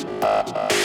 Uh-huh.